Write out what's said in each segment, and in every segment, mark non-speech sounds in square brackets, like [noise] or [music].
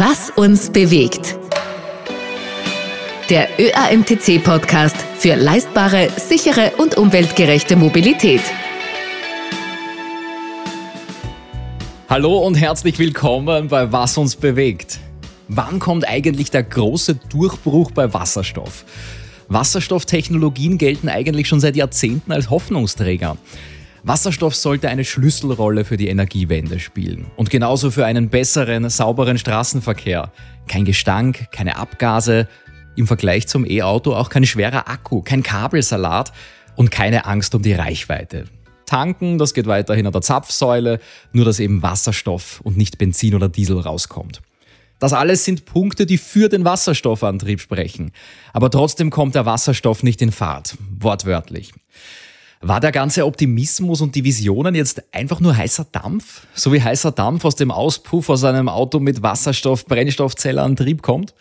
Was uns bewegt. Der ÖAMTC-Podcast für leistbare, sichere und umweltgerechte Mobilität. Hallo und herzlich willkommen bei Was uns bewegt. Wann kommt eigentlich der große Durchbruch bei Wasserstoff? Wasserstofftechnologien gelten eigentlich schon seit Jahrzehnten als Hoffnungsträger. Wasserstoff sollte eine Schlüsselrolle für die Energiewende spielen und genauso für einen besseren, sauberen Straßenverkehr. Kein Gestank, keine Abgase, im Vergleich zum E-Auto auch kein schwerer Akku, kein Kabelsalat und keine Angst um die Reichweite. Tanken, das geht weiterhin an der Zapfsäule, nur dass eben Wasserstoff und nicht Benzin oder Diesel rauskommt. Das alles sind Punkte, die für den Wasserstoffantrieb sprechen. Aber trotzdem kommt der Wasserstoff nicht in Fahrt, wortwörtlich. War der ganze Optimismus und die Visionen jetzt einfach nur heißer Dampf? So wie heißer Dampf aus dem Auspuff aus einem Auto mit Wasserstoff-Brennstoffzellenantrieb kommt?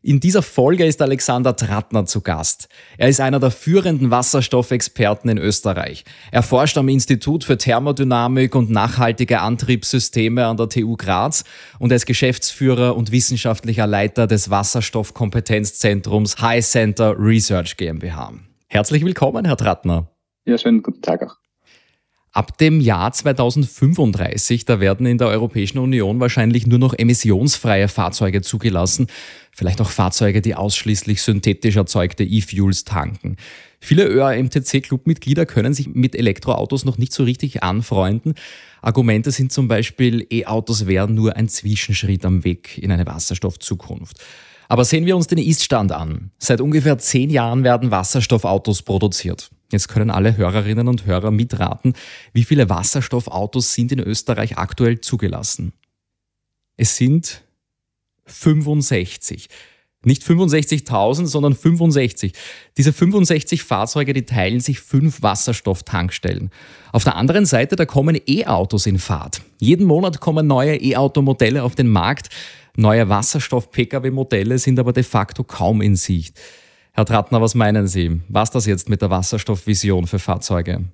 In dieser Folge ist Alexander Trattner zu Gast. Er ist einer der führenden Wasserstoffexperten in Österreich. Er forscht am Institut für Thermodynamik und nachhaltige Antriebssysteme an der TU Graz und er ist Geschäftsführer und wissenschaftlicher Leiter des Wasserstoffkompetenzzentrums High Center Research GmbH. Herzlich willkommen, Herr Trattner. Ja, schönen guten Tag auch. Ab dem Jahr 2035, da werden in der Europäischen Union wahrscheinlich nur noch emissionsfreie Fahrzeuge zugelassen, vielleicht auch Fahrzeuge, die ausschließlich synthetisch erzeugte E-Fuels tanken. Viele ÖAMTC-Clubmitglieder können sich mit Elektroautos noch nicht so richtig anfreunden. Argumente sind zum Beispiel, E-Autos wären nur ein Zwischenschritt am Weg in eine Wasserstoffzukunft. Aber sehen wir uns den Ist-Stand an. Seit ungefähr zehn Jahren werden Wasserstoffautos produziert. Jetzt können alle Hörerinnen und Hörer mitraten, wie viele Wasserstoffautos sind in Österreich aktuell zugelassen. Es sind 65. Nicht 65.000, sondern 65. Diese 65 Fahrzeuge, die teilen sich fünf Wasserstofftankstellen. Auf der anderen Seite, da kommen E-Autos in Fahrt. Jeden Monat kommen neue E-Auto-Modelle auf den Markt. Neue Wasserstoff-Pkw-Modelle sind aber de facto kaum in Sicht. Herr Trattner, was meinen Sie? Was das jetzt mit der Wasserstoffvision für Fahrzeuge?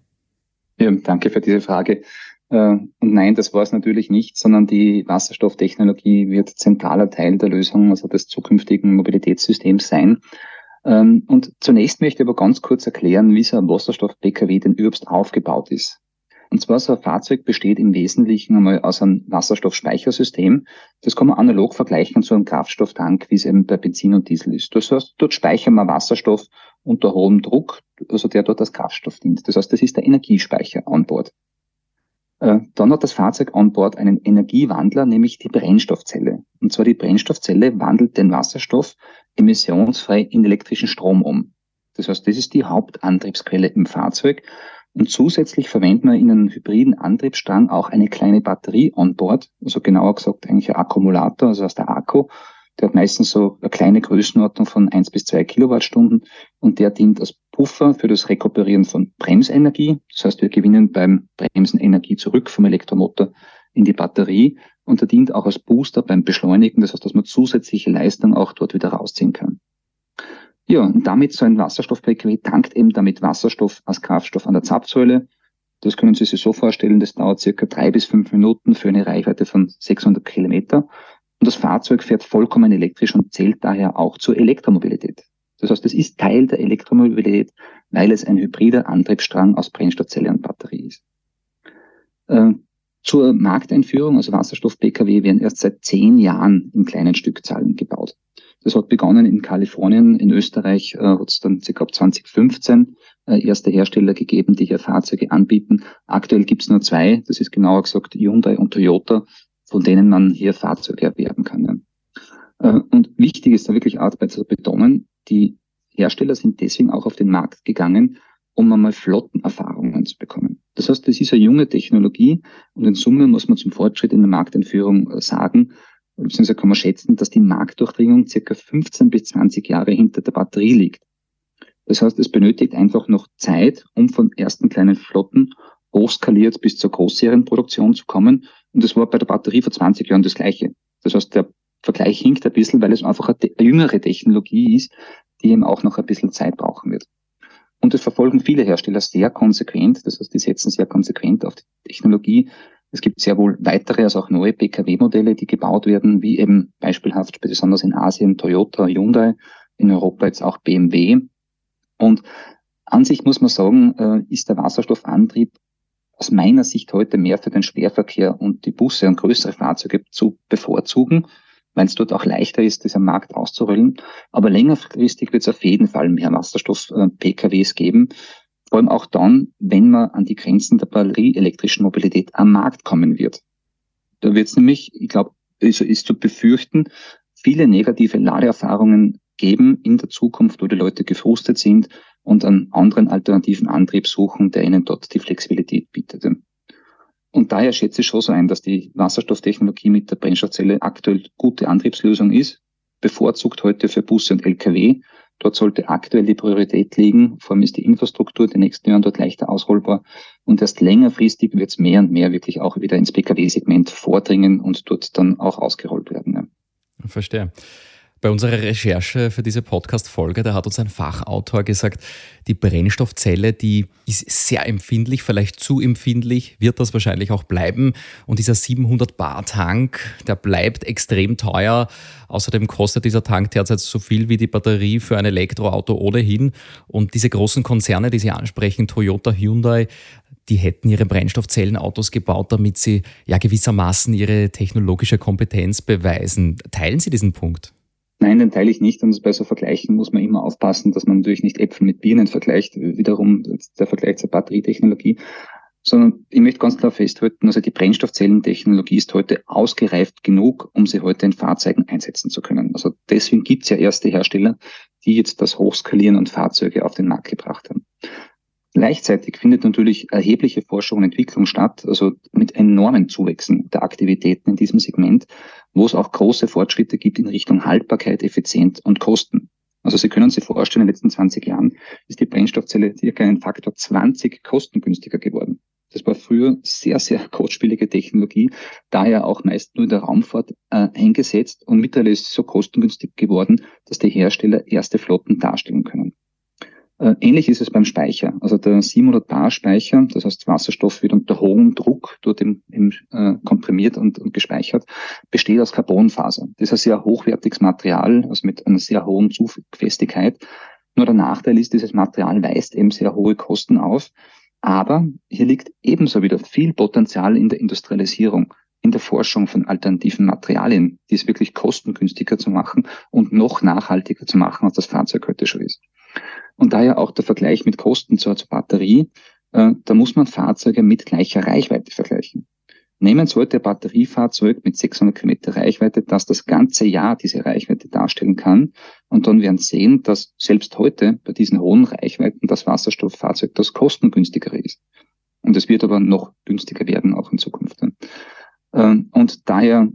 Ja, danke für diese Frage. Äh, und nein, das war es natürlich nicht, sondern die Wasserstofftechnologie wird zentraler Teil der Lösung, also des zukünftigen Mobilitätssystems sein. Ähm, und zunächst möchte ich aber ganz kurz erklären, wie so ein Wasserstoff-Pkw denn überhaupt aufgebaut ist. Und zwar so ein Fahrzeug besteht im Wesentlichen einmal aus einem Wasserstoffspeichersystem. Das kann man analog vergleichen zu einem Kraftstofftank, wie es eben bei Benzin und Diesel ist. Das heißt, dort speichern wir Wasserstoff unter hohem Druck, also der dort als Kraftstoff dient. Das heißt, das ist der Energiespeicher an Bord. Äh, dann hat das Fahrzeug an Bord einen Energiewandler, nämlich die Brennstoffzelle. Und zwar die Brennstoffzelle wandelt den Wasserstoff emissionsfrei in elektrischen Strom um. Das heißt, das ist die Hauptantriebsquelle im Fahrzeug. Und zusätzlich verwenden wir in einem hybriden Antriebsstrang auch eine kleine Batterie on board, also genauer gesagt eigentlich ein Akkumulator, also aus der Akku. Der hat meistens so eine kleine Größenordnung von eins bis zwei Kilowattstunden und der dient als Puffer für das Rekuperieren von Bremsenergie. Das heißt, wir gewinnen beim Bremsen Energie zurück vom Elektromotor in die Batterie und der dient auch als Booster beim Beschleunigen. Das heißt, dass man zusätzliche Leistung auch dort wieder rausziehen kann. Ja, und damit so ein Wasserstoff-PKW tankt eben damit Wasserstoff als Kraftstoff an der Zapfsäule. Das können Sie sich so vorstellen, das dauert circa drei bis fünf Minuten für eine Reichweite von 600 Kilometer. Und das Fahrzeug fährt vollkommen elektrisch und zählt daher auch zur Elektromobilität. Das heißt, es ist Teil der Elektromobilität, weil es ein hybrider Antriebsstrang aus Brennstoffzelle und Batterie ist. Äh, zur Markteinführung, also Wasserstoff-Pkw, werden erst seit zehn Jahren in kleinen Stückzahlen gebaut. Das hat begonnen in Kalifornien, in Österreich äh, hat es dann ca. 2015 äh, erste Hersteller gegeben, die hier Fahrzeuge anbieten. Aktuell gibt es nur zwei, das ist genauer gesagt Hyundai und Toyota, von denen man hier Fahrzeuge erwerben kann. Ja. Äh, und wichtig ist da wirklich Arbeit zu betonen, die Hersteller sind deswegen auch auf den Markt gegangen, um einmal Flottenerfahrungen zu bekommen. Das heißt, das ist eine junge Technologie und in Summe muss man zum Fortschritt in der Marktentführung äh, sagen, beziehungsweise kann man schätzen, dass die Marktdurchdringung circa 15 bis 20 Jahre hinter der Batterie liegt. Das heißt, es benötigt einfach noch Zeit, um von ersten kleinen Flotten hochskaliert bis zur Großserienproduktion zu kommen. Und das war bei der Batterie vor 20 Jahren das Gleiche. Das heißt, der Vergleich hinkt ein bisschen, weil es einfach eine, jüngere Technologie ist, die eben auch noch ein bisschen Zeit brauchen wird. Und das verfolgen viele Hersteller sehr konsequent. Das heißt, die setzen sehr konsequent auf die Technologie Es gibt sehr wohl weitere, also auch neue Pkw-Modelle, die gebaut werden, wie eben beispielhaft besonders in Asien Toyota, Hyundai, in Europa jetzt auch BMW. Und an sich muss man sagen, äh, ist der Wasserstoffantrieb aus meiner Sicht heute mehr für den Schwerverkehr und die Busse und größere Fahrzeuge zu bevorzugen, weil es dort auch leichter ist, diesen Markt auszurollen. Aber längerfristig wird es auf jeden Fall mehr Wasserstoff-PKWs geben. Vor allem auch dann, wenn man an die Grenzen der batterieelektrischen Mobilität am Markt kommen wird. Da wird es nämlich, ich glaube, also ist zu befürchten, viele negative Ladeerfahrungen geben in der Zukunft, wo die Leute gefrustet sind und einen anderen alternativen Antrieb suchen, der ihnen dort die Flexibilität bietet. Und daher schätze ich schon so ein, dass die Wasserstofftechnologie mit der Brennstoffzelle aktuell gute Antriebslösung ist, bevorzugt heute für Busse und Lkw. Dort sollte aktuell die Priorität liegen. Vor allem ist die Infrastruktur in den nächsten Jahren dort leichter ausrollbar. Und erst längerfristig wird es mehr und mehr wirklich auch wieder ins Pkw-Segment vordringen und dort dann auch ausgerollt werden. Ja. Verstehe. Bei unserer Recherche für diese Podcast-Folge, da hat uns ein Fachautor gesagt, die Brennstoffzelle, die ist sehr empfindlich, vielleicht zu empfindlich, wird das wahrscheinlich auch bleiben. Und dieser 700 Bar Tank, der bleibt extrem teuer. Außerdem kostet dieser Tank derzeit so viel wie die Batterie für ein Elektroauto ohnehin. Und diese großen Konzerne, die Sie ansprechen, Toyota, Hyundai, die hätten ihre Brennstoffzellenautos gebaut, damit sie ja gewissermaßen ihre technologische Kompetenz beweisen. Teilen Sie diesen Punkt? Nein, den teile ich nicht. Und bei so Vergleichen muss man immer aufpassen, dass man natürlich nicht Äpfel mit Birnen vergleicht, wiederum der Vergleich zur Batterietechnologie, sondern ich möchte ganz klar festhalten, also die Brennstoffzellentechnologie ist heute ausgereift genug, um sie heute in Fahrzeugen einsetzen zu können. Also deswegen gibt es ja erste Hersteller, die jetzt das hochskalieren und Fahrzeuge auf den Markt gebracht haben. Gleichzeitig findet natürlich erhebliche Forschung und Entwicklung statt, also mit enormen Zuwächsen der Aktivitäten in diesem Segment, wo es auch große Fortschritte gibt in Richtung Haltbarkeit, Effizient und Kosten. Also Sie können sich vorstellen, in den letzten 20 Jahren ist die Brennstoffzelle circa einen Faktor 20 kostengünstiger geworden. Das war früher sehr, sehr kostspielige Technologie, daher auch meist nur in der Raumfahrt äh, eingesetzt und mittlerweile ist es so kostengünstig geworden, dass die Hersteller erste Flotten darstellen können. Äh, ähnlich ist es beim Speicher. Also der 700 Bar Speicher, das heißt Wasserstoff wird unter hohem Druck dort im, im, äh, komprimiert und, und gespeichert, besteht aus Carbonfaser. Das ist ein sehr hochwertiges Material, also mit einer sehr hohen Zugfestigkeit. Nur der Nachteil ist, dieses Material weist eben sehr hohe Kosten auf. Aber hier liegt ebenso wieder viel Potenzial in der Industrialisierung, in der Forschung von alternativen Materialien, die es wirklich kostengünstiger zu machen und noch nachhaltiger zu machen, als das Fahrzeug heute schon ist. Und daher auch der Vergleich mit Kosten zur, zur Batterie. Äh, da muss man Fahrzeuge mit gleicher Reichweite vergleichen. Nehmen heute ein Batteriefahrzeug mit 600 Kilometer Reichweite, das das ganze Jahr diese Reichweite darstellen kann. Und dann werden sehen, dass selbst heute bei diesen hohen Reichweiten das Wasserstofffahrzeug das kostengünstigere ist. Und es wird aber noch günstiger werden, auch in Zukunft. Ähm, und daher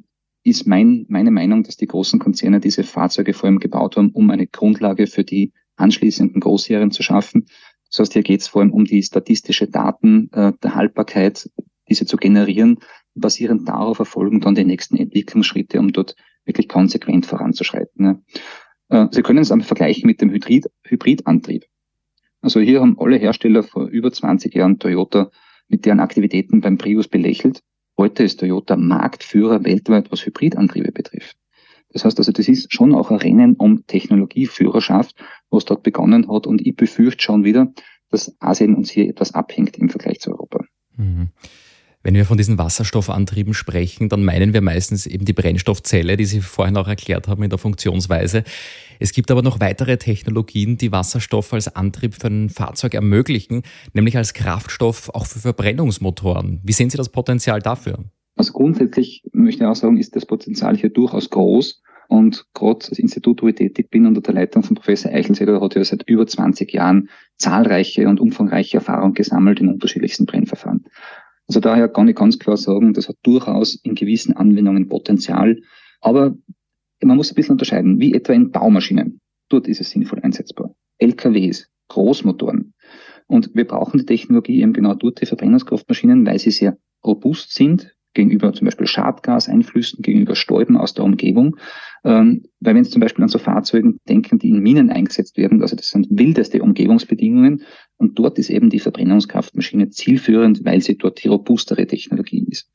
ist mein, meine Meinung, dass die großen Konzerne diese Fahrzeuge vor allem gebaut haben, um eine Grundlage für die anschließenden Großserien zu schaffen. Das heißt, hier geht es vor allem um die statistische Daten äh, der Haltbarkeit, diese zu generieren. Basierend darauf erfolgen dann die nächsten Entwicklungsschritte, um dort wirklich konsequent voranzuschreiten. Ne? Sie können es aber vergleichen mit dem Hybrid Hybridantrieb. Also hier haben alle Hersteller vor über 20 Jahren Toyota mit deren Aktivitäten beim Prius belächelt. Heute ist Toyota Marktführer weltweit, was Hybridantriebe betrifft. Das heißt also, das ist schon auch ein Rennen um Technologieführerschaft, was dort begonnen hat. Und ich befürchte schon wieder, dass Asien uns hier etwas abhängt im Vergleich zu Europa. Mhm. Wenn wir von diesen Wasserstoffantrieben sprechen, dann meinen wir meistens eben die Brennstoffzelle, die Sie vorhin auch erklärt haben in der Funktionsweise. Es gibt aber noch weitere Technologien, die Wasserstoff als Antrieb für ein Fahrzeug ermöglichen, nämlich als Kraftstoff auch für Verbrennungsmotoren. Wie sehen Sie das Potenzial dafür? Also grundsätzlich möchte ich auch sagen, ist das Potenzial hier durchaus groß. Und gerade das Institut, wo ich tätig bin, unter der Leitung von Professor Eichelseder, hat ja seit über 20 Jahren zahlreiche und umfangreiche Erfahrungen gesammelt in unterschiedlichsten Brennverfahren. Also daher kann ich ganz klar sagen, das hat durchaus in gewissen Anwendungen Potenzial. Aber man muss ein bisschen unterscheiden, wie etwa in Baumaschinen. Dort ist es sinnvoll einsetzbar. LKWs, Großmotoren. Und wir brauchen die Technologie eben genau dort, die Verbrennungskraftmaschinen, weil sie sehr robust sind, gegenüber zum Beispiel Schadgaseinflüssen, gegenüber Stäuben aus der Umgebung. Ähm, weil wenn Sie zum Beispiel an so Fahrzeugen denken, die in Minen eingesetzt werden, also das sind wildeste Umgebungsbedingungen und dort ist eben die Verbrennungskraftmaschine zielführend, weil sie dort die robustere Technologie ist.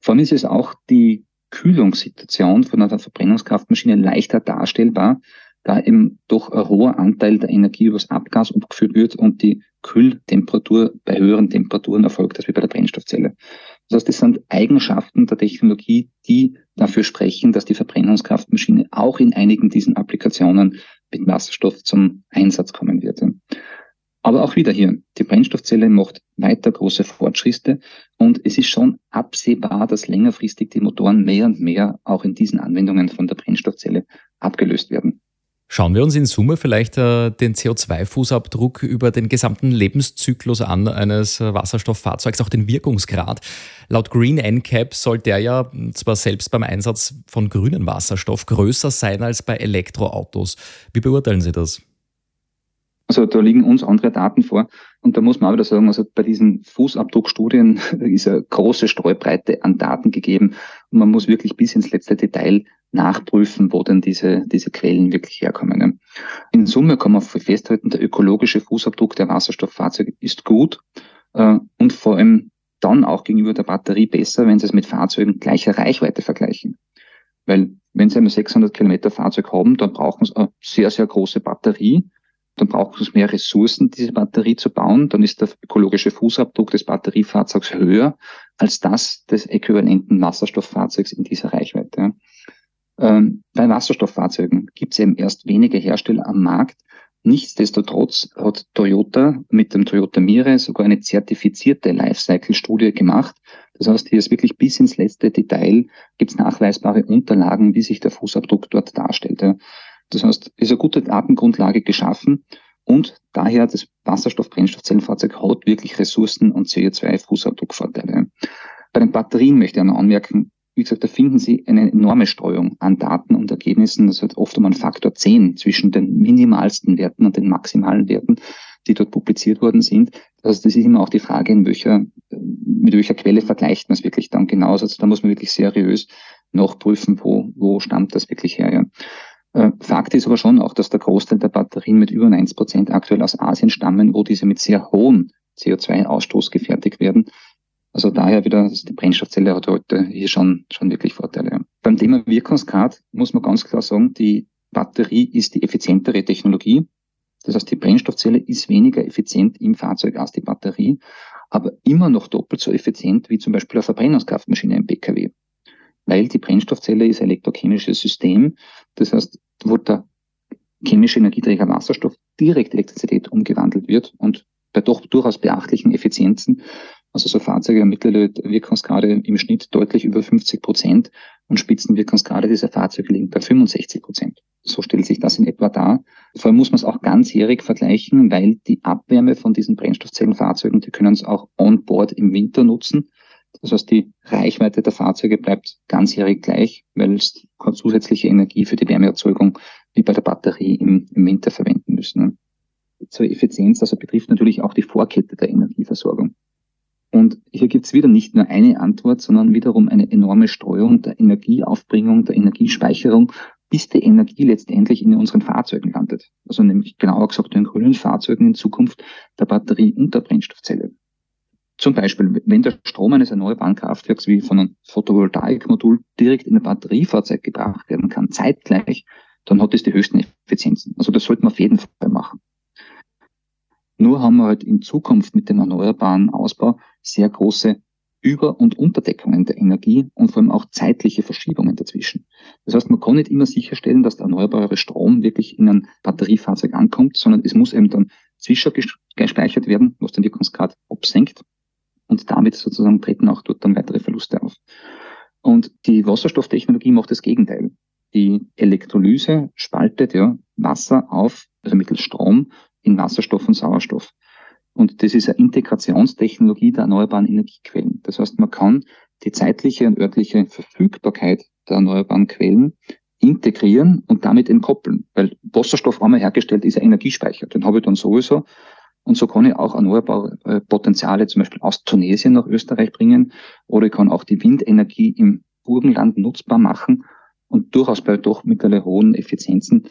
Vor allem ist es auch die Kühlungssituation von einer Verbrennungskraftmaschine leichter darstellbar, da eben doch ein hoher Anteil der Energie übers Abgas abgeführt wird und die Kühltemperatur bei höheren Temperaturen erfolgt als wie bei der Brennstoffzelle. Das heißt, das sind Eigenschaften der Technologie, die dafür sprechen, dass die Verbrennungskraftmaschine auch in einigen diesen Applikationen mit Wasserstoff zum Einsatz kommen wird. Aber auch wieder hier, die Brennstoffzelle macht weiter große Fortschritte und es ist schon absehbar, dass längerfristig die Motoren mehr und mehr auch in diesen Anwendungen von der Brennstoffzelle abgelöst werden. Schauen wir uns in Summe vielleicht äh, den CO2-Fußabdruck über den gesamten Lebenszyklus an eines äh, Wasserstofffahrzeugs, auch den Wirkungsgrad. Laut Green NCAP soll der ja zwar selbst beim Einsatz von grünem Wasserstoff größer sein als bei Elektroautos. Wie beurteilen Sie das? Also da liegen uns andere Daten vor. Und da muss man auch wieder sagen, also bei diesen Fußabdruckstudien [laughs] ist eine große Streubreite an Daten gegeben. Und man muss wirklich bis ins letzte Detail nachprüfen, wo denn diese, diese Quellen wirklich herkommen. In Summe kann man festhalten, der ökologische Fußabdruck der Wasserstofffahrzeuge ist gut äh, und vor allem dann auch gegenüber der Batterie besser, wenn Sie es mit Fahrzeugen gleicher Reichweite vergleichen. Weil wenn Sie ein 600 Kilometer Fahrzeug haben, dann brauchen Sie eine sehr, sehr große Batterie dann braucht es mehr Ressourcen, diese Batterie zu bauen. Dann ist der ökologische Fußabdruck des Batteriefahrzeugs höher als das des äquivalenten Wasserstofffahrzeugs in dieser Reichweite. Ähm, bei Wasserstofffahrzeugen gibt es eben erst wenige Hersteller am Markt. Nichtsdestotrotz hat Toyota mit dem Toyota Mire sogar eine zertifizierte Lifecycle-Studie gemacht. Das heißt, hier ist wirklich bis ins letzte Detail gibt es nachweisbare Unterlagen, wie sich der Fußabdruck dort darstellt. Das heißt, ist eine gute Datengrundlage geschaffen und daher das Wasserstoff-Brennstoffzellenfahrzeug hat wirklich Ressourcen und CO2-Fußabdruckvorteile. Bei den Batterien möchte ich noch anmerken, wie gesagt, da finden Sie eine enorme Streuung an Daten und Ergebnissen. Das hat oft um einen Faktor 10 zwischen den minimalsten Werten und den maximalen Werten, die dort publiziert worden sind. Also das ist immer auch die Frage, in welcher, mit welcher Quelle vergleicht man es wirklich dann genauso. Also da muss man wirklich seriös nachprüfen, wo, wo stammt das wirklich her. Ja. Äh, Fakt ist aber schon auch, dass der Großteil der Batterien mit über 1 Prozent aktuell aus Asien stammen, wo diese mit sehr hohem CO2-Ausstoß gefertigt werden. Also daher wieder, die Brennstoffzelle hat heute hier schon, schon wirklich Vorteile. Beim Thema Wirkungsgrad muss man ganz klar sagen, die Batterie ist die effizientere Technologie. Das heißt, die Brennstoffzelle ist weniger effizient im Fahrzeug als die Batterie, aber immer noch doppelt so effizient wie zum Beispiel eine Verbrennungskraftmaschine im Pkw weil die Brennstoffzelle ist ein elektrochemisches System. Das heißt, wo der chemische Energieträger Wasserstoff direkt Elektrizität umgewandelt wird und bei doch durchaus beachtlichen Effizienzen. Also so Fahrzeuge haben mittlerweile Wirkungsgrade im Schnitt deutlich über 50 Prozent und Spitzenwirkungsgrade dieser Fahrzeuge liegen bei 65 Prozent. So stellt sich das in etwa dar. Vor allem muss man es auch ganzjährig vergleichen, weil die Abwärme von diesen Brennstoffzellenfahrzeugen, die können es auch on board im Winter nutzen. Das heißt, die Reichweite der Fahrzeuge bleibt ganzjährig gleich, weil es zusätzliche Energie für die Wärmeerzeugung wie bei der Batterie im, im Winter verwenden müssen. Zur Effizienz, also betrifft natürlich auch die Vorkette der Energieversorgung. Und hier gibt es wieder nicht nur eine Antwort, sondern wiederum eine enorme Streuung der Energieaufbringung, der Energiespeicherung, bis die Energie letztendlich in unseren Fahrzeugen landet. Also nämlich genauer gesagt in grünen Fahrzeugen in Zukunft der Batterie und der Brennstoffzelle. Zum Beispiel, wenn der Strom eines erneuerbaren Kraftwerks wie von einem Photovoltaikmodul direkt in ein Batteriefahrzeug gebracht werden kann, zeitgleich, dann hat es die höchsten Effizienzen. Also das sollte man auf jeden Fall machen. Nur haben wir halt in Zukunft mit dem erneuerbaren Ausbau sehr große Über- und Unterdeckungen der Energie und vor allem auch zeitliche Verschiebungen dazwischen. Das heißt, man kann nicht immer sicherstellen, dass der erneuerbare Strom wirklich in ein Batteriefahrzeug ankommt, sondern es muss eben dann zwischengespeichert werden, was den Wirkungsgrad absenkt und damit sozusagen treten auch dort dann weitere Verluste auf. Und die Wasserstofftechnologie macht das Gegenteil. Die Elektrolyse spaltet ja Wasser auf, also mittels Strom, in Wasserstoff und Sauerstoff. Und das ist eine Integrationstechnologie der erneuerbaren Energiequellen. Das heißt, man kann die zeitliche und örtliche Verfügbarkeit der erneuerbaren Quellen integrieren und damit entkoppeln. Weil Wasserstoff einmal hergestellt ist ein Energiespeicher. Den habe ich dann sowieso Und so kann ich auch erneuerbare äh, Potenziale zum Beispiel aus Tunesien nach Österreich bringen oder ich kann auch die Windenergie im Burgenland nutzbar machen und durchaus bei doch mittlerweile hohen Effizienzen,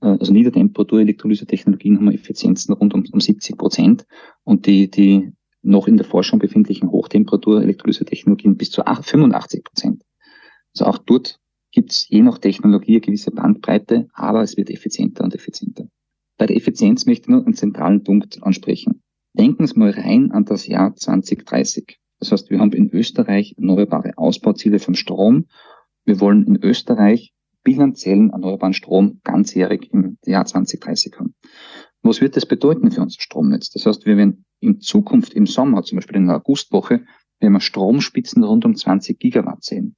also Niedertemperatur-Elektrolyse-Technologien haben Effizienzen rund um, um 70 Prozent und die, die noch in der Forschung befindlichen Hochtemperatur-Elektrolyse-Technologien bis zu 85 Prozent. Also auch dort gibt es je nach Technologie eine gewisse Bandbreite, aber es wird effizienter und effizienter. Bei der Effizienz möchte ich nur einen zentralen Punkt ansprechen. Denken Sie mal rein an das Jahr 2030. Das heißt, wir haben in Österreich erneuerbare Ausbauziele von Strom. Wir wollen in Österreich bilanziellen erneuerbaren Strom ganzjährig im Jahr 2030 haben. Was wird das bedeuten für unser Stromnetz? Das heißt, wir werden in Zukunft im Sommer, zum Beispiel in der Augustwoche, werden wir Stromspitzen rund um 20 Gigawatt sehen.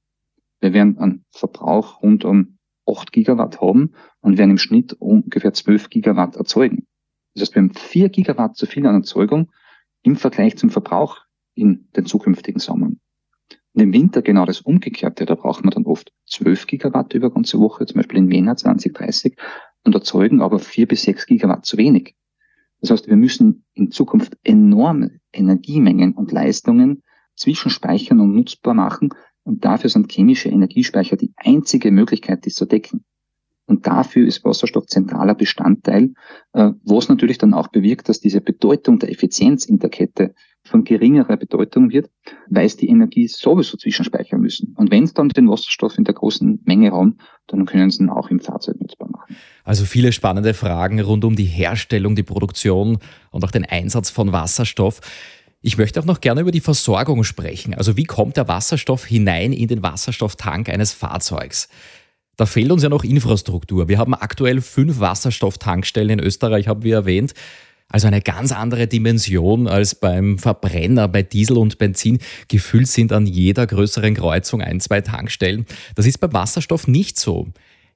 Wir werden einen Verbrauch rund um 8 Gigawatt haben und werden im Schnitt ungefähr 12 Gigawatt erzeugen. Das heißt, wir haben 4 Gigawatt zu viel an Erzeugung im Vergleich zum Verbrauch in den zukünftigen Sommern. Im Winter genau das Umgekehrte, da brauchen wir dann oft 12 Gigawatt über ganze Woche, zum Beispiel in Jänner 2030, und erzeugen aber 4 bis 6 Gigawatt zu wenig. Das heißt, wir müssen in Zukunft enorme Energiemengen und Leistungen zwischenspeichern und nutzbar machen, und dafür sind chemische Energiespeicher die einzige Möglichkeit, dies zu decken. Und dafür ist Wasserstoff zentraler Bestandteil, äh, was natürlich dann auch bewirkt, dass diese Bedeutung der Effizienz in der Kette von geringerer Bedeutung wird, weil es die Energie sowieso zwischenspeichern müssen. Und wenn es dann den Wasserstoff in der großen Menge haben, dann können sie ihn auch im Fahrzeug nutzbar machen. Also viele spannende Fragen rund um die Herstellung, die Produktion und auch den Einsatz von Wasserstoff. Ich möchte auch noch gerne über die Versorgung sprechen. Also wie kommt der Wasserstoff hinein in den Wasserstofftank eines Fahrzeugs? Da fehlt uns ja noch Infrastruktur. Wir haben aktuell fünf Wasserstofftankstellen in Österreich, haben wir erwähnt. Also eine ganz andere Dimension als beim Verbrenner, bei Diesel und Benzin. Gefüllt sind an jeder größeren Kreuzung ein, zwei Tankstellen. Das ist beim Wasserstoff nicht so.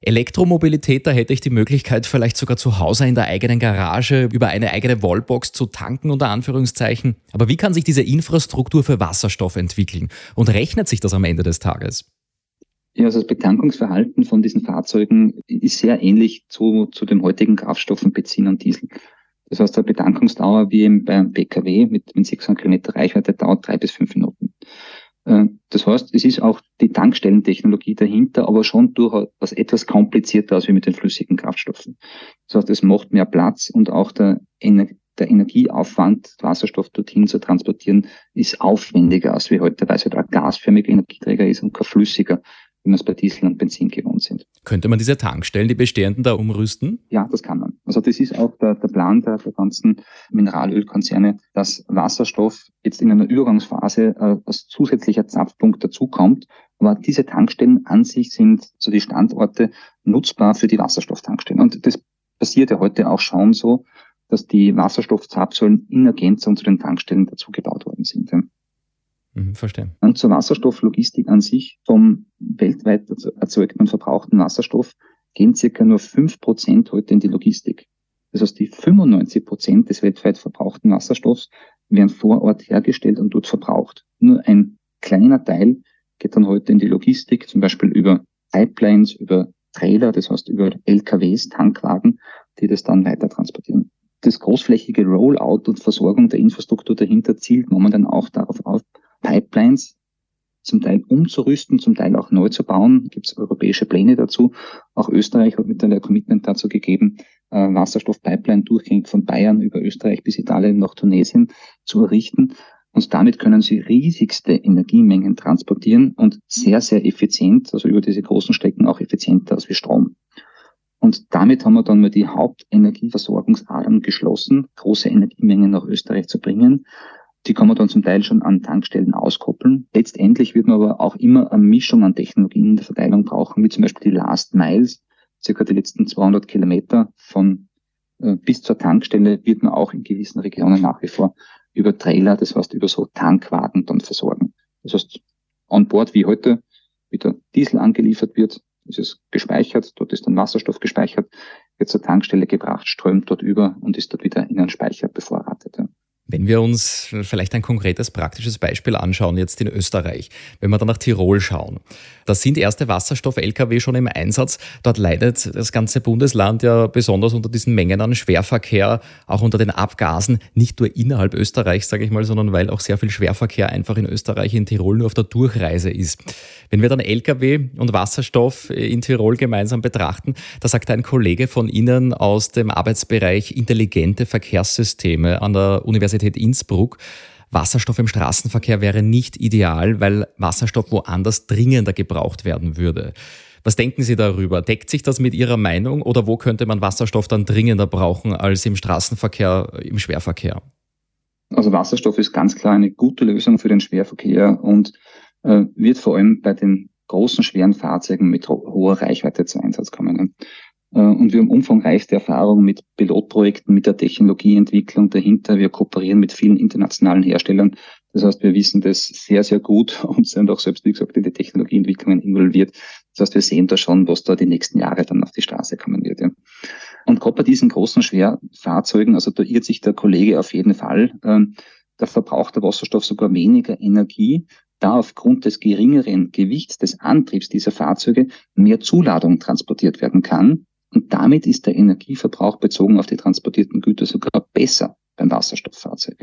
Elektromobilität, da hätte ich die Möglichkeit, vielleicht sogar zu Hause in der eigenen Garage über eine eigene Wallbox zu tanken, unter Anführungszeichen. Aber wie kann sich diese Infrastruktur für Wasserstoff entwickeln? Und rechnet sich das am Ende des Tages? Ja, also das Betankungsverhalten von diesen Fahrzeugen ist sehr ähnlich zu, zu dem heutigen Kraftstoffen Benzin und Diesel. Das heißt, der Betankungsdauer wie beim PKW mit, mit 600 Kilometer Reichweite dauert drei bis fünf Minuten. Äh, das heißt, es ist auch die Tankstellentechnologie dahinter, aber schon durchaus etwas komplizierter als wie mit den flüssigen Kraftstoffen. Das heißt, es macht mehr Platz und auch der, Ener der Energieaufwand, Wasserstoff dorthin zu transportieren, ist aufwendiger als wie heute, weil es halt ein gasförmiger Energieträger ist und kein flüssiger wie wir es bei Diesel und Benzin gewohnt sind. Könnte man diese Tankstellen, die bestehenden, da umrüsten? Ja, das kann man. Also das ist auch der, der Plan der, der ganzen Mineralölkonzerne, dass Wasserstoff jetzt in einer Übergangsphase äh, als zusätzlicher Zapfpunkt dazukommt. Aber diese Tankstellen an sich sind so die Standorte nutzbar für die Wasserstofftankstellen. Und das passiert ja heute auch schon so, dass die Wasserstoffzapfsäulen in Ergänzung zu den Tankstellen dazu gebaut worden sind. Mhm, verstehe. Und zur Wasserstofflogistik an sich, vom weltweit erzeugten und verbrauchten Wasserstoff gehen circa nur fünf Prozent heute in die Logistik. Das heißt, die 95 Prozent des weltweit verbrauchten Wasserstoffs werden vor Ort hergestellt und dort verbraucht. Nur ein kleiner Teil geht dann heute in die Logistik, zum Beispiel über Pipelines, über Trailer, das heißt über LKWs, Tankwagen, die das dann weiter transportieren. Das großflächige Rollout und Versorgung der Infrastruktur dahinter zielt momentan auch darauf auf, Pipelines zum Teil umzurüsten, zum Teil auch neu zu bauen. Gibt es europäische Pläne dazu. Auch Österreich hat mittlerweile ein Commitment dazu gegeben, äh, Wasserstoffpipeline durchgängig von Bayern über Österreich bis Italien nach Tunesien zu errichten. Und damit können sie riesigste Energiemengen transportieren und sehr, sehr effizient, also über diese großen Strecken auch effizienter als wie Strom. Und damit haben wir dann mal die Hauptenergieversorgungsadern geschlossen, große Energiemengen nach Österreich zu bringen. Die kann man dann zum Teil schon an Tankstellen auskoppeln. Letztendlich wird man aber auch immer eine Mischung an Technologien in der Verteilung brauchen, wie zum Beispiel die Last Miles, circa die letzten 200 Kilometer von äh, bis zur Tankstelle wird man auch in gewissen Regionen nach wie vor über Trailer, das heißt über so Tankwagen dann versorgen. Das heißt, an Bord wie heute wieder Diesel angeliefert wird, ist es gespeichert, dort ist dann Wasserstoff gespeichert, wird zur Tankstelle gebracht, strömt dort über und ist dort wieder in einen Speicher bevorratet. Ja. Wenn wir uns vielleicht ein konkretes praktisches Beispiel anschauen, jetzt in Österreich, wenn wir dann nach Tirol schauen, da sind erste Wasserstoff-Lkw schon im Einsatz. Dort leidet das ganze Bundesland ja besonders unter diesen Mengen an Schwerverkehr, auch unter den Abgasen, nicht nur innerhalb Österreichs, sage ich mal, sondern weil auch sehr viel Schwerverkehr einfach in Österreich, in Tirol nur auf der Durchreise ist. Wenn wir dann Lkw und Wasserstoff in Tirol gemeinsam betrachten, da sagt ein Kollege von Ihnen aus dem Arbeitsbereich intelligente Verkehrssysteme an der Universität Universität Innsbruck. Wasserstoff im Straßenverkehr wäre nicht ideal, weil Wasserstoff woanders dringender gebraucht werden würde. Was denken Sie darüber? Deckt sich das mit Ihrer Meinung oder wo könnte man Wasserstoff dann dringender brauchen als im Straßenverkehr, im Schwerverkehr? Also Wasserstoff ist ganz klar eine gute Lösung für den Schwerverkehr und äh, wird vor allem bei den großen, schweren Fahrzeugen mit hoher Reichweite zu Einsatz kommen. Äh, und wir haben umfangreichste Erfahrung mit Pilotprojekten, mit der Technologieentwicklung dahinter. Wir kooperieren mit vielen internationalen Herstellern. Das heißt, wir wissen das sehr, sehr gut [laughs] und sind auch selbst, wie gesagt, in die Technologieentwicklungen involviert. Das heißt, wir sehen da schon, was da die nächsten Jahre dann auf die Straße kommen wird. Ja. Und gerade bei diesen großen Schwerfahrzeugen, also da irrt sich der Kollege auf jeden Fall, ähm, da verbraucht der Wasserstoff sogar weniger Energie, da aufgrund des geringeren Gewichts des Antriebs dieser Fahrzeuge mehr Zuladung transportiert werden kann und damit ist der Energieverbrauch bezogen auf die transportierten Güter sogar besser beim Wasserstofffahrzeug.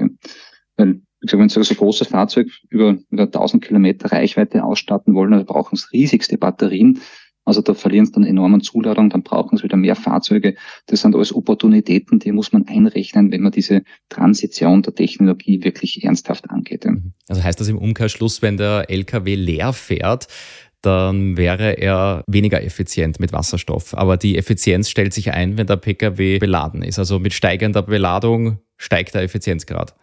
Weil, wie gesagt, wenn Sie so ein großes Fahrzeug über, über 1000 Kilometer Reichweite ausstatten wollen, dann brauchen Sie riesigste Batterien. Also da verlieren sie dann enorm an Zuladung, dann brauchen sie wieder mehr Fahrzeuge. Das sind alles Opportunitäten, die muss man einrechnen, wenn man diese Transition der Technologie wirklich ernsthaft angeht. Also heißt das im Umkehrschluss, wenn der LKW leer fährt, dann wäre er weniger effizient mit Wasserstoff. Aber die Effizienz stellt sich ein, wenn der Pkw beladen ist. Also mit steigender Beladung steigt der Effizienzgrad.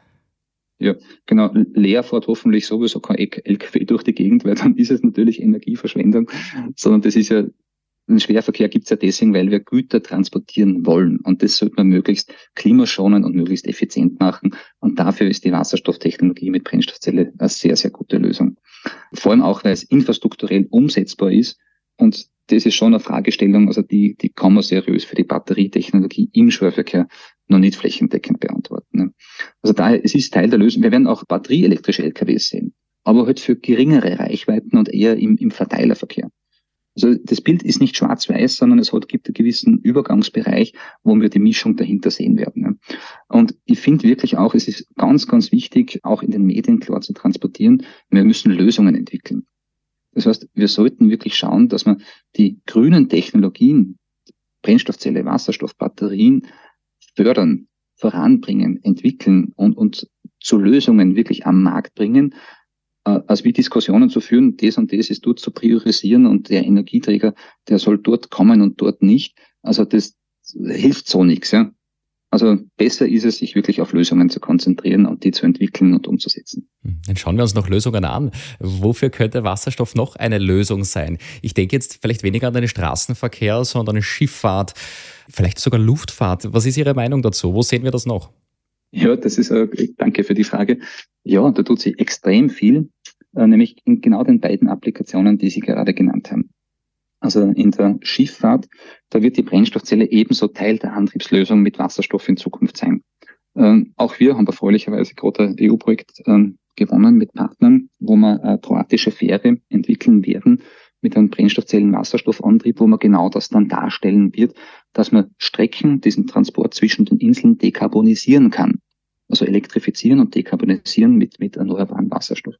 Ja, genau. Leer fährt hoffentlich sowieso kein LKW durch die Gegend, weil dann [laughs] ist es natürlich Energieverschwendung, sondern das ist ja den Schwerverkehr gibt es ja deswegen, weil wir Güter transportieren wollen. Und das sollte man möglichst klimaschonend und möglichst effizient machen. Und dafür ist die Wasserstofftechnologie mit Brennstoffzelle eine sehr, sehr gute Lösung. Vor allem auch, weil es infrastrukturell umsetzbar ist. Und das ist schon eine Fragestellung, also die, die kann man seriös für die Batterietechnologie im Schwerverkehr noch nicht flächendeckend beantworten. Ne? Also daher, es ist Teil der Lösung. Wir werden auch batterieelektrische LKWs sehen, aber halt für geringere Reichweiten und eher im, im Verteilerverkehr. Also das Bild ist nicht schwarz-weiß, sondern es hat, gibt einen gewissen Übergangsbereich, wo wir die Mischung dahinter sehen werden. Und ich finde wirklich auch, es ist ganz, ganz wichtig, auch in den Medien klar zu transportieren, wir müssen Lösungen entwickeln. Das heißt, wir sollten wirklich schauen, dass wir die grünen Technologien, Brennstoffzelle, Wasserstoff, Batterien fördern, voranbringen, entwickeln und, und zu Lösungen wirklich am Markt bringen, als wie Diskussionen zu führen, das und das ist dort zu priorisieren und der Energieträger, der soll dort kommen und dort nicht. Also das hilft so nichts. Ja. Also besser ist es, sich wirklich auf Lösungen zu konzentrieren und die zu entwickeln und umzusetzen. Hm, dann schauen wir uns noch Lösungen an. Wofür könnte Wasserstoff noch eine Lösung sein? Ich denke jetzt vielleicht weniger an den Straßenverkehr, sondern an Schifffahrt, vielleicht sogar Luftfahrt. Was ist Ihre Meinung dazu? Wo sehen wir das noch? Ja, das ist, äh, danke für die Frage. Ja, da tut sich extrem viel, äh, nämlich in genau den beiden Applikationen, die Sie gerade genannt haben. Also in der Schifffahrt, da wird die Brennstoffzelle ebenso Teil der Antriebslösung mit Wasserstoff in Zukunft sein. Ähm, auch wir haben erfreulicherweise gerade ein EU-Projekt ähm, gewonnen mit Partnern, wo wir eine kroatische Fähre entwickeln werden mit einem Brennstoffzellen-Wasserstoffantrieb, wo man genau das dann darstellen wird, dass man Strecken, diesen Transport zwischen den Inseln dekarbonisieren kann. Also elektrifizieren und dekarbonisieren mit, mit erneuerbarem Wasserstoff.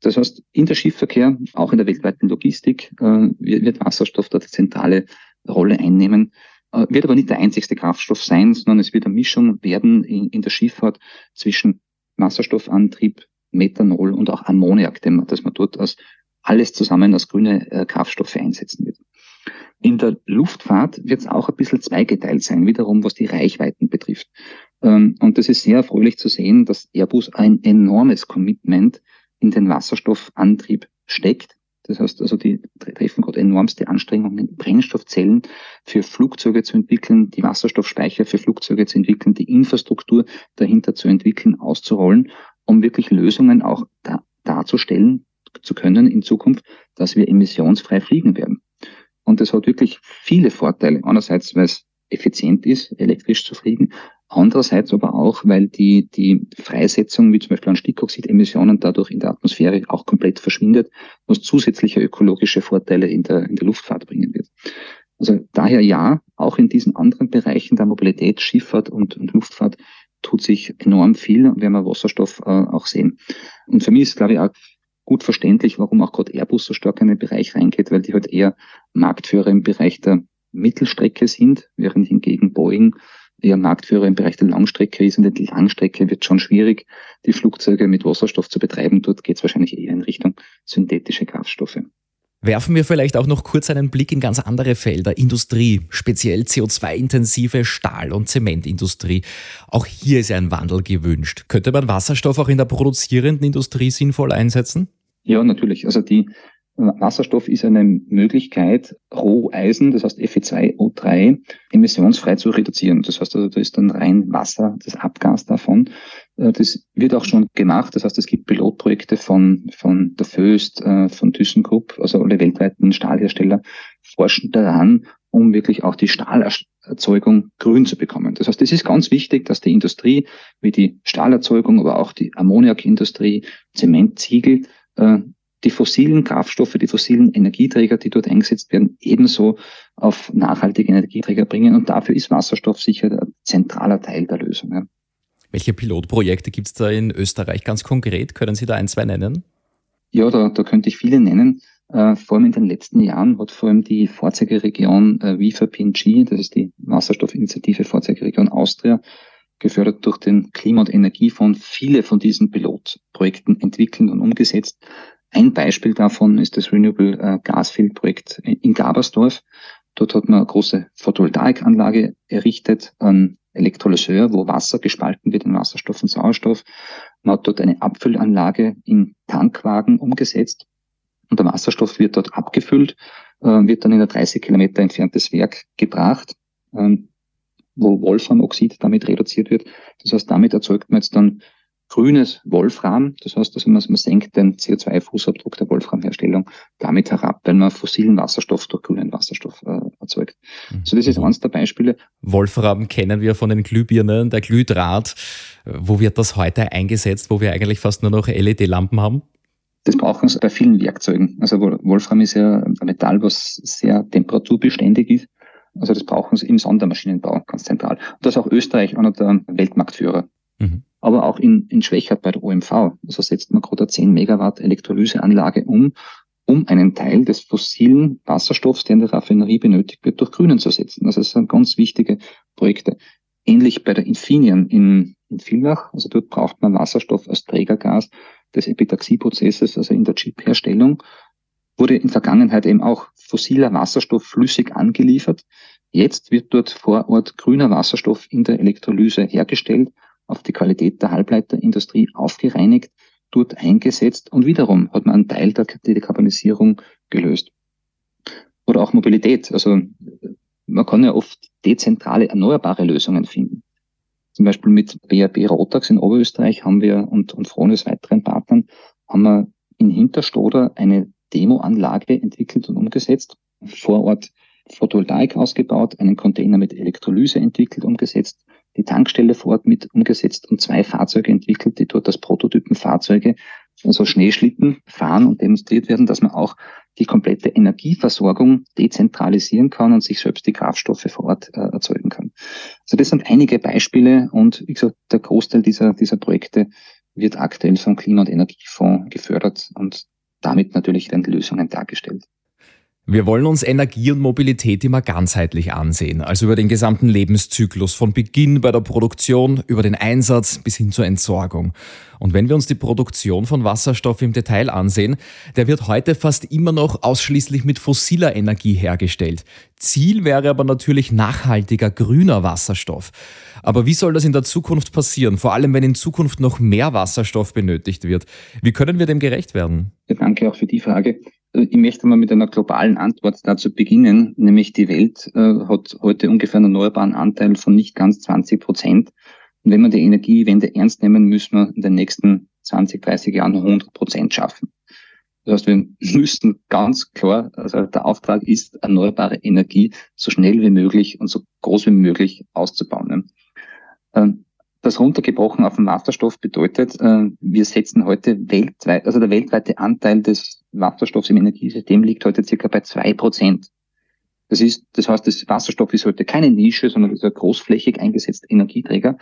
Das heißt, in der Schiffverkehr, auch in der weltweiten Logistik, äh, wird Wasserstoff dort eine zentrale Rolle einnehmen. Äh, wird aber nicht der einzigste Kraftstoff sein, sondern es wird eine Mischung werden in, in der Schifffahrt zwischen Wasserstoffantrieb, Methanol und auch Ammoniak, den man, dass man dort als alles zusammen als grüne äh, Kraftstoffe einsetzen wird. In der Luftfahrt wird es auch ein bisschen zweigeteilt sein, wiederum was die Reichweiten betrifft. Ähm, und das ist sehr erfreulich zu sehen, dass Airbus ein enormes Commitment in den Wasserstoffantrieb steckt. Das heißt also, die treffen gerade enormste Anstrengungen, Brennstoffzellen für Flugzeuge zu entwickeln, die Wasserstoffspeicher für Flugzeuge zu entwickeln, die Infrastruktur dahinter zu entwickeln, auszurollen, um wirklich Lösungen auch da, darzustellen zu können in Zukunft, dass wir emissionsfrei fliegen werden. Und das hat wirklich viele Vorteile. Einerseits, weil es effizient ist, elektrisch zu fliegen, Andererseits aber auch, weil die, die Freisetzung, wie zum Beispiel an Stickoxidemissionen, dadurch in der Atmosphäre auch komplett verschwindet, was zusätzliche ökologische Vorteile in der, in der Luftfahrt bringen wird. Also daher ja, auch in diesen anderen Bereichen der Mobilität, Schifffahrt und, und Luftfahrt tut sich enorm viel und werden wir Wasserstoff äh, auch sehen. Und für mich ist, glaube ich, auch gut verständlich, warum auch gerade Airbus so stark in den Bereich reingeht, weil die halt eher Marktführer im Bereich der Mittelstrecke sind, während hingegen Boeing eher Marktführer im Bereich der Langstrecke ist. Und die Langstrecke wird schon schwierig, die Flugzeuge mit Wasserstoff zu betreiben. Dort geht es wahrscheinlich eher in Richtung synthetische Kraftstoffe. Werfen wir vielleicht auch noch kurz einen Blick in ganz andere Felder. Industrie, speziell CO2-intensive Stahl- und Zementindustrie. Auch hier ist ein Wandel gewünscht. Könnte man Wasserstoff auch in der produzierenden Industrie sinnvoll einsetzen? Ja, natürlich. Also die Wasserstoff ist eine Möglichkeit, Roheisen, das heißt Fe2O3, emissionsfrei zu reduzieren. Das heißt, also, da ist dann rein Wasser, das Abgas davon. Äh, das wird auch schon gemacht. Das heißt, es gibt Pilotprojekte von, von der Föst, äh, von ThyssenKrupp, also alle weltweiten Stahlhersteller forschen daran, um wirklich auch die Stahlerzeugung grün zu bekommen. Das heißt, es ist ganz wichtig, dass die Industrie, wie die Stahlerzeugung, aber auch die Ammoniakindustrie, Zementziegel, äh, die fossilen Kraftstoffe, die fossilen Energieträger, die dort eingesetzt werden, ebenso auf nachhaltige Energieträger bringen. Und dafür ist Wasserstoff sicher ein zentraler Teil der Lösung. Ja. Welche Pilotprojekte gibt es da in Österreich ganz konkret? Können Sie da ein, zwei nennen? Ja, da, da könnte ich viele nennen. Äh, vor allem in den letzten Jahren hat vor allem die Vorzeigeregion äh, WIFA PNG, das ist die Wasserstoffinitiative Vorzeigeregion Austria, gefördert durch den Klima- und Energiefonds, viele von diesen Pilotprojekten entwickelt und umgesetzt. Ein Beispiel davon ist das Renewable äh, Gasfield Projekt in Gabersdorf. Dort hat man eine große Photovoltaikanlage errichtet, ein Elektrolyseur, wo Wasser gespalten wird in Wasserstoff und Sauerstoff. Man hat dort eine Abfüllanlage in Tankwagen umgesetzt und der Wasserstoff wird dort abgefüllt, äh, wird dann in ein 30 Kilometer entferntes Werk gebracht, ähm, wo Wolframoxid damit reduziert wird. Das heißt, damit erzeugt man jetzt dann grünes Wolfram. Das heißt, also man, man senkt den CO2-Fußabdruck der Wolframherstellung damit herab, weil man fossilen Wasserstoff durch grünen Wasserstoff äh, erzeugt. Mhm. So, das ist eines der Beispiele. Wolfram kennen wir von den Glühbirnen, der Glühdraht. Wo wird das heute eingesetzt, wo wir eigentlich fast nur noch LED-Lampen haben? Das brauchen sie bei vielen Werkzeugen. Also Wolfram ist ja ein Metall, was sehr temperaturbeständig ist. Also das brauchen sie im Sondermaschinenbau ganz zentral. Und das ist auch Österreich einer der Weltmarktführer. Mhm aber auch in, in Schwächert bei der OMV. Also setzt man gerade eine 10 Megawatt Elektrolyseanlage um, um einen Teil des fossilen Wasserstoffs, der in der Raffinerie benötigt wird, durch Grünen zu setzen. Also das sind ganz wichtige Projekte. Ähnlich bei der Infineon in, in Villach. Also dort braucht man Wasserstoff als Trägergas des Epitaxieprozesses, also in der Chipherstellung, wurde in Vergangenheit eben auch fossiler Wasserstoff flüssig angeliefert. Jetzt wird dort vor Ort grüner Wasserstoff in der Elektrolyse hergestellt auf die Qualität der Halbleiterindustrie aufgereinigt, dort eingesetzt und wiederum hat man einen Teil der Dekarbonisierung gelöst. Oder auch Mobilität. Also man kann ja oft dezentrale erneuerbare Lösungen finden. Zum Beispiel mit BRB Rotax in Oberösterreich haben wir und, und Frones weiteren Partnern haben wir in Hinterstoder eine Demoanlage entwickelt und umgesetzt. Vor Ort Photovoltaik ausgebaut, einen Container mit Elektrolyse entwickelt, umgesetzt, die Tankstelle vor Ort mit umgesetzt und zwei Fahrzeuge entwickelt, die dort als Prototypenfahrzeuge, also Schneeschlitten fahren und demonstriert werden, dass man auch die komplette Energieversorgung dezentralisieren kann und sich selbst die Kraftstoffe vor Ort äh, erzeugen kann. Also das sind einige Beispiele und wie gesagt, der Großteil dieser, dieser Projekte wird aktuell vom Klima- und Energiefonds gefördert und damit natürlich dann Lösungen dargestellt. Wir wollen uns Energie und Mobilität immer ganzheitlich ansehen, also über den gesamten Lebenszyklus, von Beginn bei der Produktion über den Einsatz bis hin zur Entsorgung. Und wenn wir uns die Produktion von Wasserstoff im Detail ansehen, der wird heute fast immer noch ausschließlich mit fossiler Energie hergestellt. Ziel wäre aber natürlich nachhaltiger grüner Wasserstoff. Aber wie soll das in der Zukunft passieren, vor allem wenn in Zukunft noch mehr Wasserstoff benötigt wird? Wie können wir dem gerecht werden? Ja, danke auch für die Frage. Ich möchte mal mit einer globalen Antwort dazu beginnen, nämlich die Welt äh, hat heute ungefähr einen erneuerbaren Anteil von nicht ganz 20 Prozent. Und wenn wir die Energiewende ernst nehmen, müssen wir in den nächsten 20, 30 Jahren 100 Prozent schaffen. Das heißt, wir [laughs] müssen ganz klar, also der Auftrag ist, erneuerbare Energie so schnell wie möglich und so groß wie möglich auszubauen. Ähm, das runtergebrochen auf den Wasserstoff bedeutet, äh, wir setzen heute weltweit, also der weltweite Anteil des Wasserstoffs im Energiesystem liegt heute circa bei zwei Prozent. Das ist, das heißt, das Wasserstoff ist heute keine Nische, sondern ist ein großflächig eingesetzter Energieträger.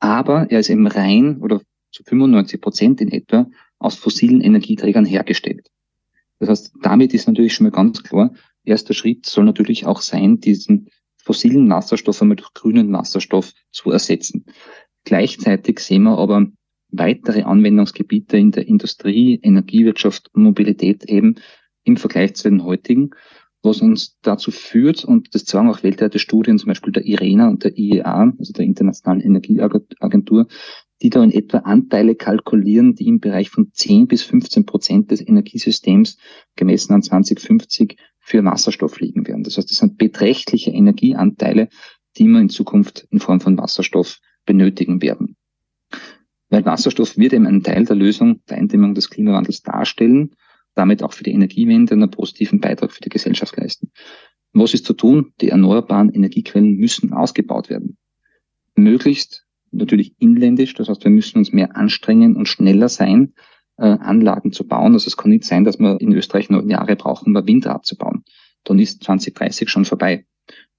Aber er ist eben rein oder zu 95 Prozent in etwa aus fossilen Energieträgern hergestellt. Das heißt, damit ist natürlich schon mal ganz klar, erster Schritt soll natürlich auch sein, diesen fossilen Wasserstoff einmal durch grünen Wasserstoff zu ersetzen. Gleichzeitig sehen wir aber weitere Anwendungsgebiete in der Industrie, Energiewirtschaft und Mobilität eben im Vergleich zu den heutigen, was uns dazu führt, und das zeigen auch weltweite Studien, zum Beispiel der IRENA und der IEA, also der Internationalen Energieagentur, die da in etwa Anteile kalkulieren, die im Bereich von 10 bis 15 Prozent des Energiesystems gemessen an 2050 für Wasserstoff liegen werden. Das heißt, das sind beträchtliche Energieanteile, die wir in Zukunft in Form von Wasserstoff benötigen werden. Weil Wasserstoff wird eben einen Teil der Lösung der Eindämmung des Klimawandels darstellen, damit auch für die Energiewende einen positiven Beitrag für die Gesellschaft leisten. Was ist zu tun? Die erneuerbaren Energiequellen müssen ausgebaut werden. Möglichst natürlich inländisch, das heißt, wir müssen uns mehr anstrengen und schneller sein, äh, Anlagen zu bauen. Also es kann nicht sein, dass wir in Österreich noch Jahre brauchen, um ein Windrad zu bauen. Dann ist 2030 schon vorbei.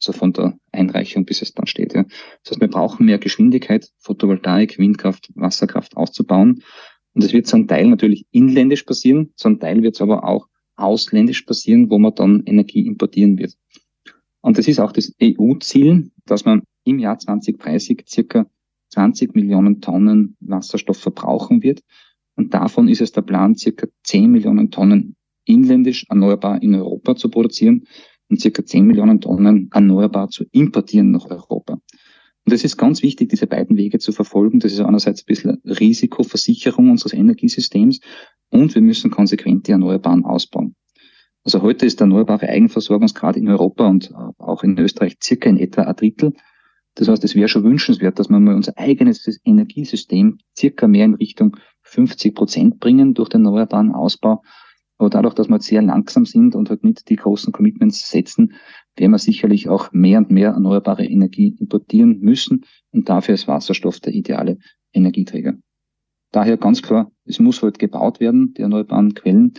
Also von der Einreichung, bis es dann steht. Ja. Das heißt, wir brauchen mehr Geschwindigkeit, Photovoltaik, Windkraft, Wasserkraft auszubauen. Und es wird zum Teil natürlich inländisch passieren, zum Teil wird es aber auch ausländisch passieren, wo man dann Energie importieren wird. Und das ist auch das EU-Ziel, dass man im Jahr 2030 circa 20 Millionen Tonnen Wasserstoff verbrauchen wird. Und davon ist es der Plan, circa 10 Millionen Tonnen inländisch erneuerbar in Europa zu produzieren und circa 10 Millionen Tonnen erneuerbar zu importieren nach Europa. Und es ist ganz wichtig, diese beiden Wege zu verfolgen. Das ist einerseits ein bisschen Risikoversicherung unseres Energiesystems und wir müssen konsequent die Erneuerbaren ausbauen. Also heute ist der erneuerbare Eigenversorgungsgrad in Europa und auch in Österreich circa in etwa ein Drittel. Das heißt, es wäre schon wünschenswert, dass wir mal unser eigenes Energiesystem circa mehr in Richtung 50 Prozent bringen durch den erneuerbaren Ausbau. Aber dadurch, dass wir sehr langsam sind und halt nicht die großen Commitments setzen, werden wir sicherlich auch mehr und mehr erneuerbare Energie importieren müssen. Und dafür ist Wasserstoff der ideale Energieträger. Daher ganz klar, es muss halt gebaut werden, die erneuerbaren Quellen.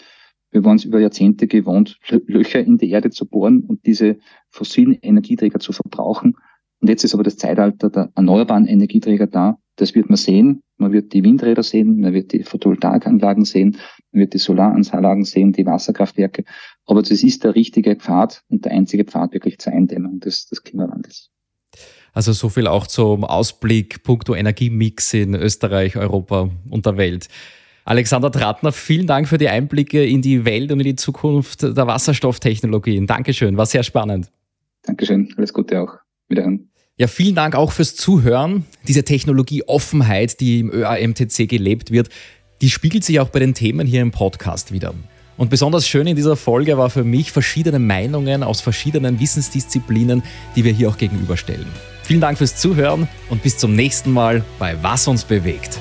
Wir waren es über Jahrzehnte gewohnt, Löcher in die Erde zu bohren und diese fossilen Energieträger zu verbrauchen. Und jetzt ist aber das Zeitalter der erneuerbaren Energieträger da. Das wird man sehen. Man wird die Windräder sehen, man wird die Photovoltaikanlagen sehen, wird die Solaranlagen sehen, die Wasserkraftwerke. Aber das ist der richtige Pfad und der einzige Pfad wirklich zur Eindämmung des, des Klimawandels. Also so viel auch zum Ausblick puncto Energiemix in Österreich, Europa und der Welt. Alexander Trattner, vielen Dank für die Einblicke in die Welt und in die Zukunft der Wasserstofftechnologien. Dankeschön, war sehr spannend. Dankeschön, alles Gute auch. Wiederhören. Ja, vielen Dank auch fürs Zuhören. Diese Technologieoffenheit, die im ÖAMTC gelebt wird, die spiegelt sich auch bei den Themen hier im Podcast wieder. Und besonders schön in dieser Folge war für mich verschiedene Meinungen aus verschiedenen Wissensdisziplinen, die wir hier auch gegenüberstellen. Vielen Dank fürs Zuhören und bis zum nächsten Mal bei Was uns bewegt.